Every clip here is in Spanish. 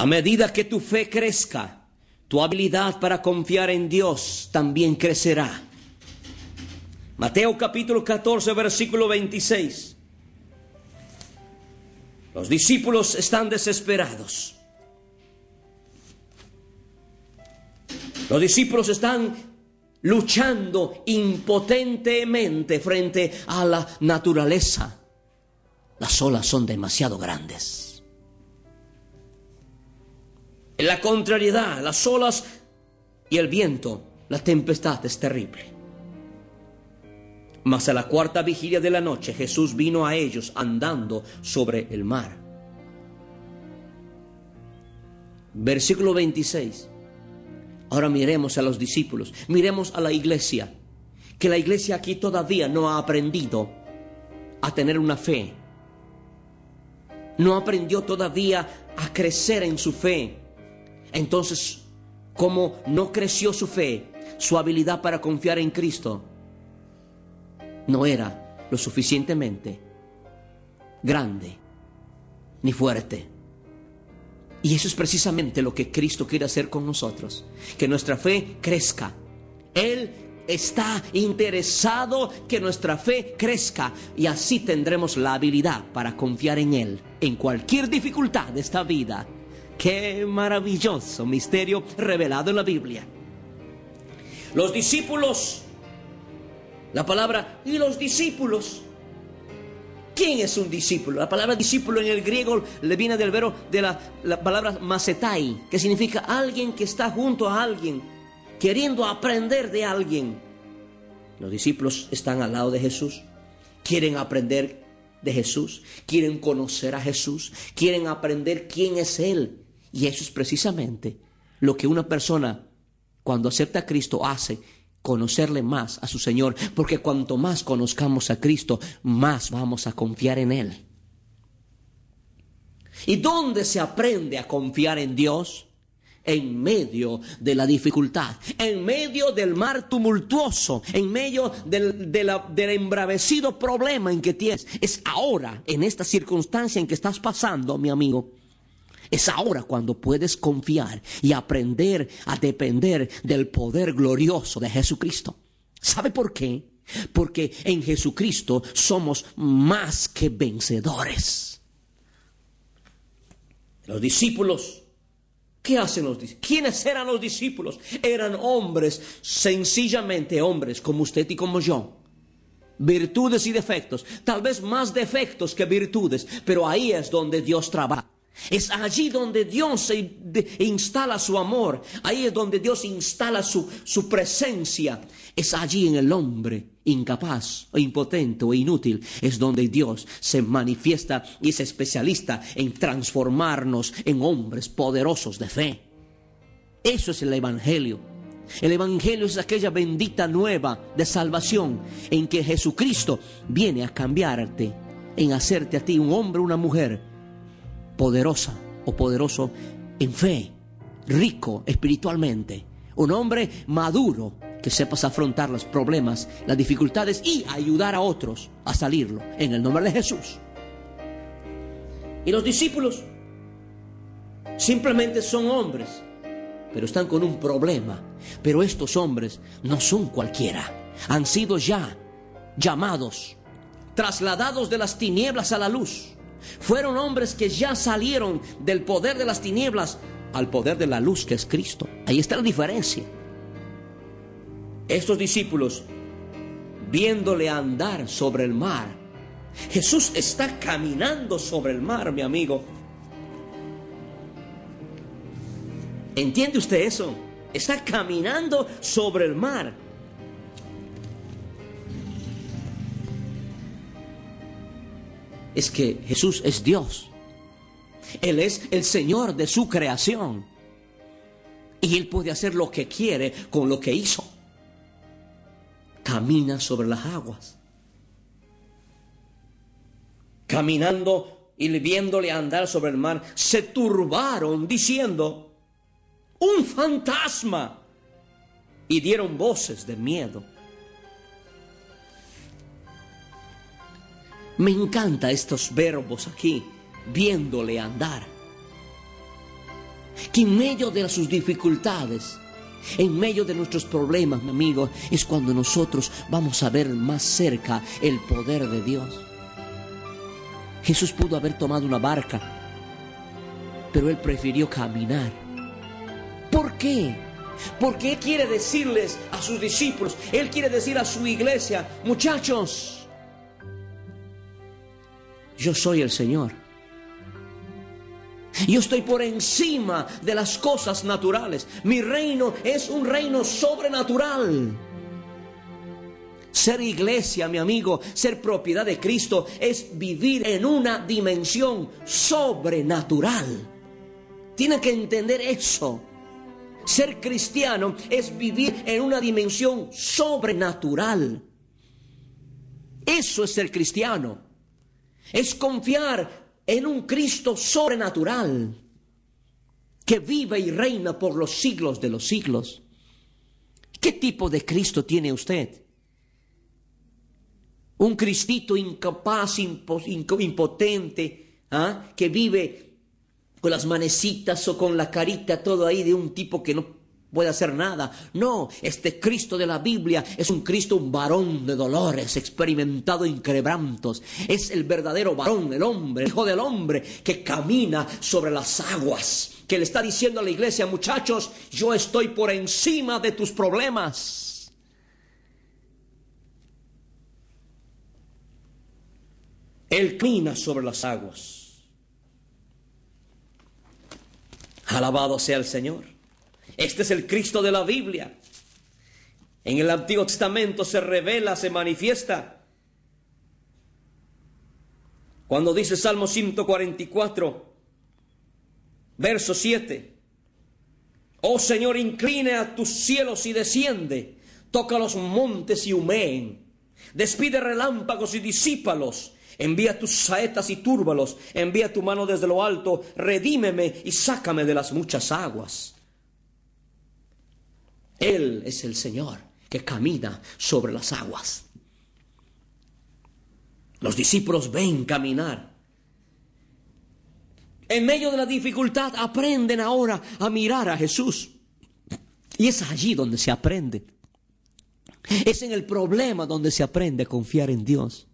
A medida que tu fe crezca, tu habilidad para confiar en Dios también crecerá. Mateo capítulo 14, versículo 26. Los discípulos están desesperados. Los discípulos están luchando impotentemente frente a la naturaleza. Las olas son demasiado grandes. La contrariedad, las olas y el viento, la tempestad es terrible. Mas a la cuarta vigilia de la noche Jesús vino a ellos andando sobre el mar. Versículo 26. Ahora miremos a los discípulos, miremos a la iglesia, que la iglesia aquí todavía no ha aprendido a tener una fe. No aprendió todavía a crecer en su fe. Entonces, como no creció su fe, su habilidad para confiar en Cristo no era lo suficientemente grande ni fuerte. Y eso es precisamente lo que Cristo quiere hacer con nosotros, que nuestra fe crezca. Él está interesado que nuestra fe crezca y así tendremos la habilidad para confiar en Él en cualquier dificultad de esta vida. Qué maravilloso misterio revelado en la Biblia. Los discípulos, la palabra y los discípulos. ¿Quién es un discípulo? La palabra discípulo en el griego le viene del verbo de la, la palabra masetai, que significa alguien que está junto a alguien, queriendo aprender de alguien. Los discípulos están al lado de Jesús, quieren aprender de Jesús, quieren conocer a Jesús, quieren aprender quién es Él. Y eso es precisamente lo que una persona cuando acepta a Cristo hace, conocerle más a su Señor, porque cuanto más conozcamos a Cristo, más vamos a confiar en Él. ¿Y dónde se aprende a confiar en Dios? En medio de la dificultad, en medio del mar tumultuoso, en medio del, del embravecido problema en que tienes. Es ahora, en esta circunstancia en que estás pasando, mi amigo, es ahora cuando puedes confiar y aprender a depender del poder glorioso de Jesucristo. ¿Sabe por qué? Porque en Jesucristo somos más que vencedores. Los discípulos, ¿qué hacen los discípulos? ¿Quiénes eran los discípulos? Eran hombres, sencillamente hombres como usted y como yo virtudes y defectos, tal vez más defectos que virtudes, pero ahí es donde Dios trabaja. Es allí donde Dios de- instala su amor, ahí es donde Dios instala su, su presencia. Es allí en el hombre incapaz o impotente o inútil, es donde Dios se manifiesta y es especialista en transformarnos en hombres poderosos de fe. Eso es el Evangelio. El Evangelio es aquella bendita nueva de salvación en que Jesucristo viene a cambiarte, en hacerte a ti un hombre, una mujer poderosa o poderoso en fe, rico espiritualmente, un hombre maduro que sepas afrontar los problemas, las dificultades y ayudar a otros a salirlo en el nombre de Jesús. Y los discípulos simplemente son hombres pero están con un problema. Pero estos hombres no son cualquiera. Han sido ya llamados, trasladados de las tinieblas a la luz. Fueron hombres que ya salieron del poder de las tinieblas al poder de la luz que es Cristo. Ahí está la diferencia. Estos discípulos, viéndole andar sobre el mar, Jesús está caminando sobre el mar, mi amigo. ¿Entiende usted eso? Está caminando sobre el mar. Es que Jesús es Dios. Él es el Señor de su creación. Y Él puede hacer lo que quiere con lo que hizo. Camina sobre las aguas. Caminando y viéndole andar sobre el mar, se turbaron diciendo, un fantasma. Y dieron voces de miedo. Me encanta estos verbos aquí, viéndole andar. Que en medio de sus dificultades, en medio de nuestros problemas, mi amigo, es cuando nosotros vamos a ver más cerca el poder de Dios. Jesús pudo haber tomado una barca, pero él prefirió caminar. ¿Por qué? Porque Él quiere decirles a sus discípulos, Él quiere decir a su iglesia, muchachos, yo soy el Señor. Yo estoy por encima de las cosas naturales. Mi reino es un reino sobrenatural. Ser iglesia, mi amigo, ser propiedad de Cristo es vivir en una dimensión sobrenatural. Tiene que entender eso. Ser cristiano es vivir en una dimensión sobrenatural. Eso es ser cristiano. Es confiar en un Cristo sobrenatural que vive y reina por los siglos de los siglos. ¿Qué tipo de Cristo tiene usted? Un Cristito incapaz, impotente, ¿ah? que vive con las manecitas o con la carita todo ahí de un tipo que no puede hacer nada. No, este Cristo de la Biblia es un Cristo, un varón de dolores, experimentado en quebrantos. Es el verdadero varón, el hombre, el hijo del hombre, que camina sobre las aguas, que le está diciendo a la iglesia, muchachos, yo estoy por encima de tus problemas. Él camina sobre las aguas. Alabado sea el Señor. Este es el Cristo de la Biblia. En el Antiguo Testamento se revela, se manifiesta. Cuando dice Salmo 144, verso 7, Oh Señor, incline a tus cielos y desciende, toca los montes y humeen, despide relámpagos y disípalos, Envía tus saetas y túrbalos, envía tu mano desde lo alto, redímeme y sácame de las muchas aguas. Él es el Señor que camina sobre las aguas. Los discípulos ven caminar. En medio de la dificultad aprenden ahora a mirar a Jesús. Y es allí donde se aprende. Es en el problema donde se aprende a confiar en Dios.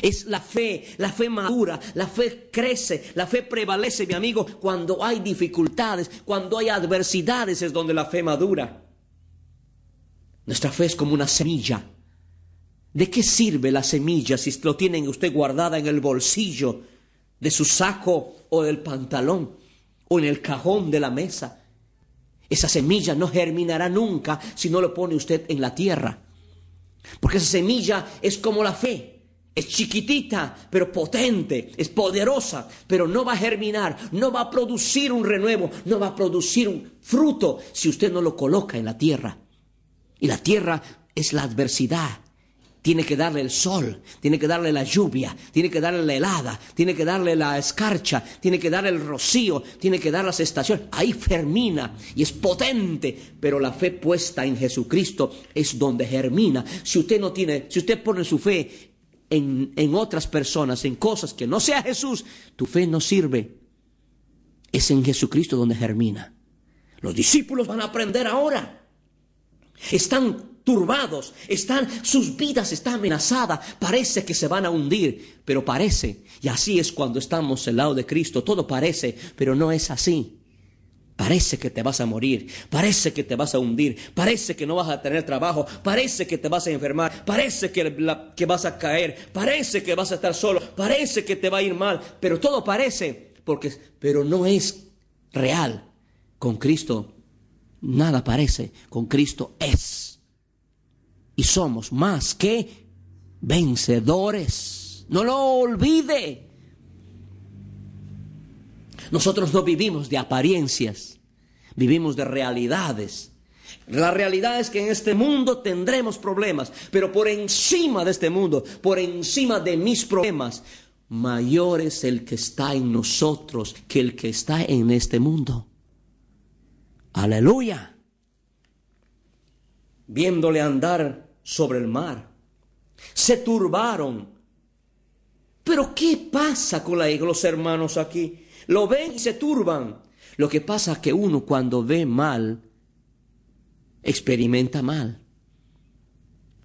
Es la fe, la fe madura, la fe crece, la fe prevalece, mi amigo, cuando hay dificultades, cuando hay adversidades es donde la fe madura. Nuestra fe es como una semilla. ¿De qué sirve la semilla si lo tienen usted guardada en el bolsillo de su saco o del pantalón o en el cajón de la mesa? Esa semilla no germinará nunca si no lo pone usted en la tierra. Porque esa semilla es como la fe. Es chiquitita, pero potente, es poderosa, pero no va a germinar, no va a producir un renuevo, no va a producir un fruto si usted no lo coloca en la tierra. Y la tierra es la adversidad. Tiene que darle el sol, tiene que darle la lluvia, tiene que darle la helada, tiene que darle la escarcha, tiene que darle el rocío, tiene que dar las estaciones. Ahí germina y es potente, pero la fe puesta en Jesucristo es donde germina. Si usted no tiene, si usted pone su fe en, otras personas, en cosas que no sea Jesús, tu fe no sirve. Es en Jesucristo donde germina. Los discípulos van a aprender ahora. Están turbados, están, sus vidas están amenazadas, parece que se van a hundir, pero parece, y así es cuando estamos al lado de Cristo, todo parece, pero no es así. Parece que te vas a morir, parece que te vas a hundir, parece que no vas a tener trabajo, parece que te vas a enfermar, parece que, que, vas a caer, parece que vas a estar solo, parece que te va a ir mal, pero todo parece, porque, pero no es real. Con Cristo nada parece, con Cristo es. Y somos más que vencedores. No lo olvide. Nosotros no vivimos de apariencias, vivimos de realidades. La realidad es que en este mundo tendremos problemas, pero por encima de este mundo, por encima de mis problemas, mayor es el que está en nosotros que el que está en este mundo. Aleluya. Viéndole andar sobre el mar, se turbaron. Pero ¿qué pasa con los hermanos aquí? Lo ven y se turban. Lo que pasa es que uno cuando ve mal, experimenta mal.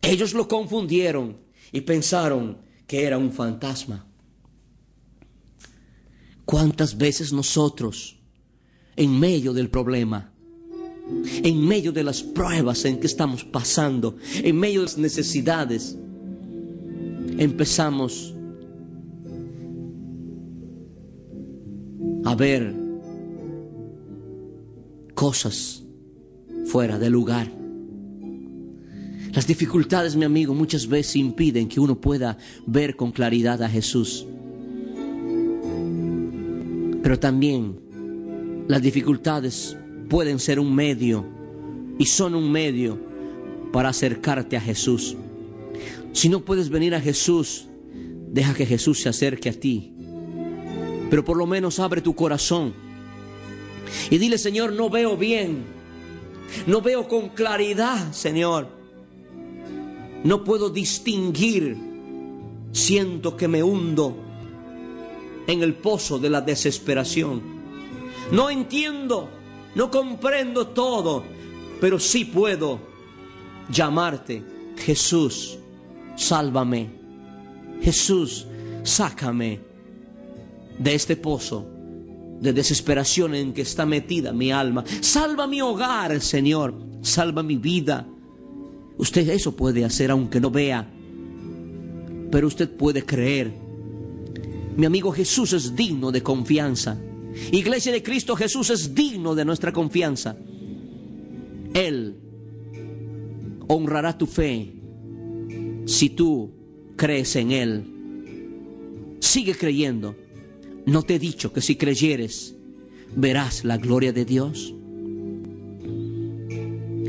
Ellos lo confundieron y pensaron que era un fantasma. ¿Cuántas veces nosotros, en medio del problema, en medio de las pruebas en que estamos pasando, en medio de las necesidades, empezamos a ver cosas fuera de lugar. Las dificultades, mi amigo, muchas veces impiden que uno pueda ver con claridad a Jesús. Pero también las dificultades pueden ser un medio y son un medio para acercarte a Jesús. Si no puedes venir a Jesús, deja que Jesús se acerque a ti. Pero por lo menos abre tu corazón y dile, Señor, no veo bien. No veo con claridad, Señor. No puedo distinguir. Siento que me hundo en el pozo de la desesperación. No entiendo, no comprendo todo, pero sí puedo llamarte Jesús, sálvame. Jesús, sácame de este pozo de desesperación en que está metida mi alma. Salva mi hogar, Señor. Salva mi vida. Usted eso puede hacer aunque no vea. Pero usted puede creer. Mi amigo Jesús es digno de confianza. Iglesia de Cristo Jesús es digno de nuestra confianza. Él honrará tu fe si tú crees en Él. Sigue creyendo. ¿No te he dicho que si creyeres verás la gloria de Dios?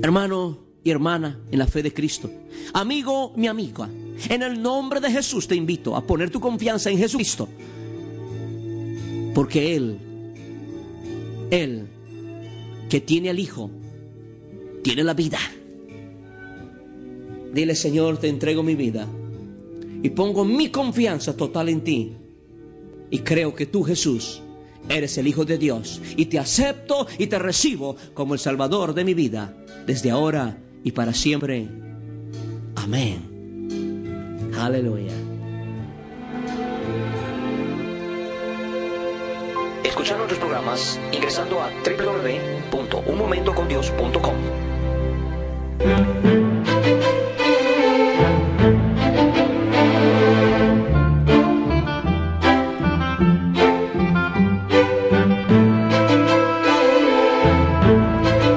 Hermano y hermana en la fe de Cristo, amigo, mi amiga, en el nombre de Jesús te invito a poner tu confianza en Jesucristo, porque Él, Él que tiene al Hijo, tiene la vida. Dile, Señor, te entrego mi vida y pongo mi confianza total en ti y creo que tú, Jesús, eres el Hijo de Dios. Y te acepto y te recibo como el Salvador de mi vida, desde ahora y para siempre. Amén. Aleluya. Escuchar nuestros programas ingresando a www.unmomentocondios.com.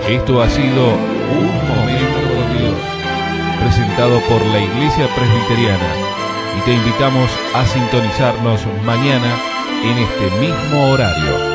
Esto ha sido Un Momento con Dios, presentado por la Iglesia Presbiteriana. Y te invitamos a sintonizarnos mañana en este mismo horario.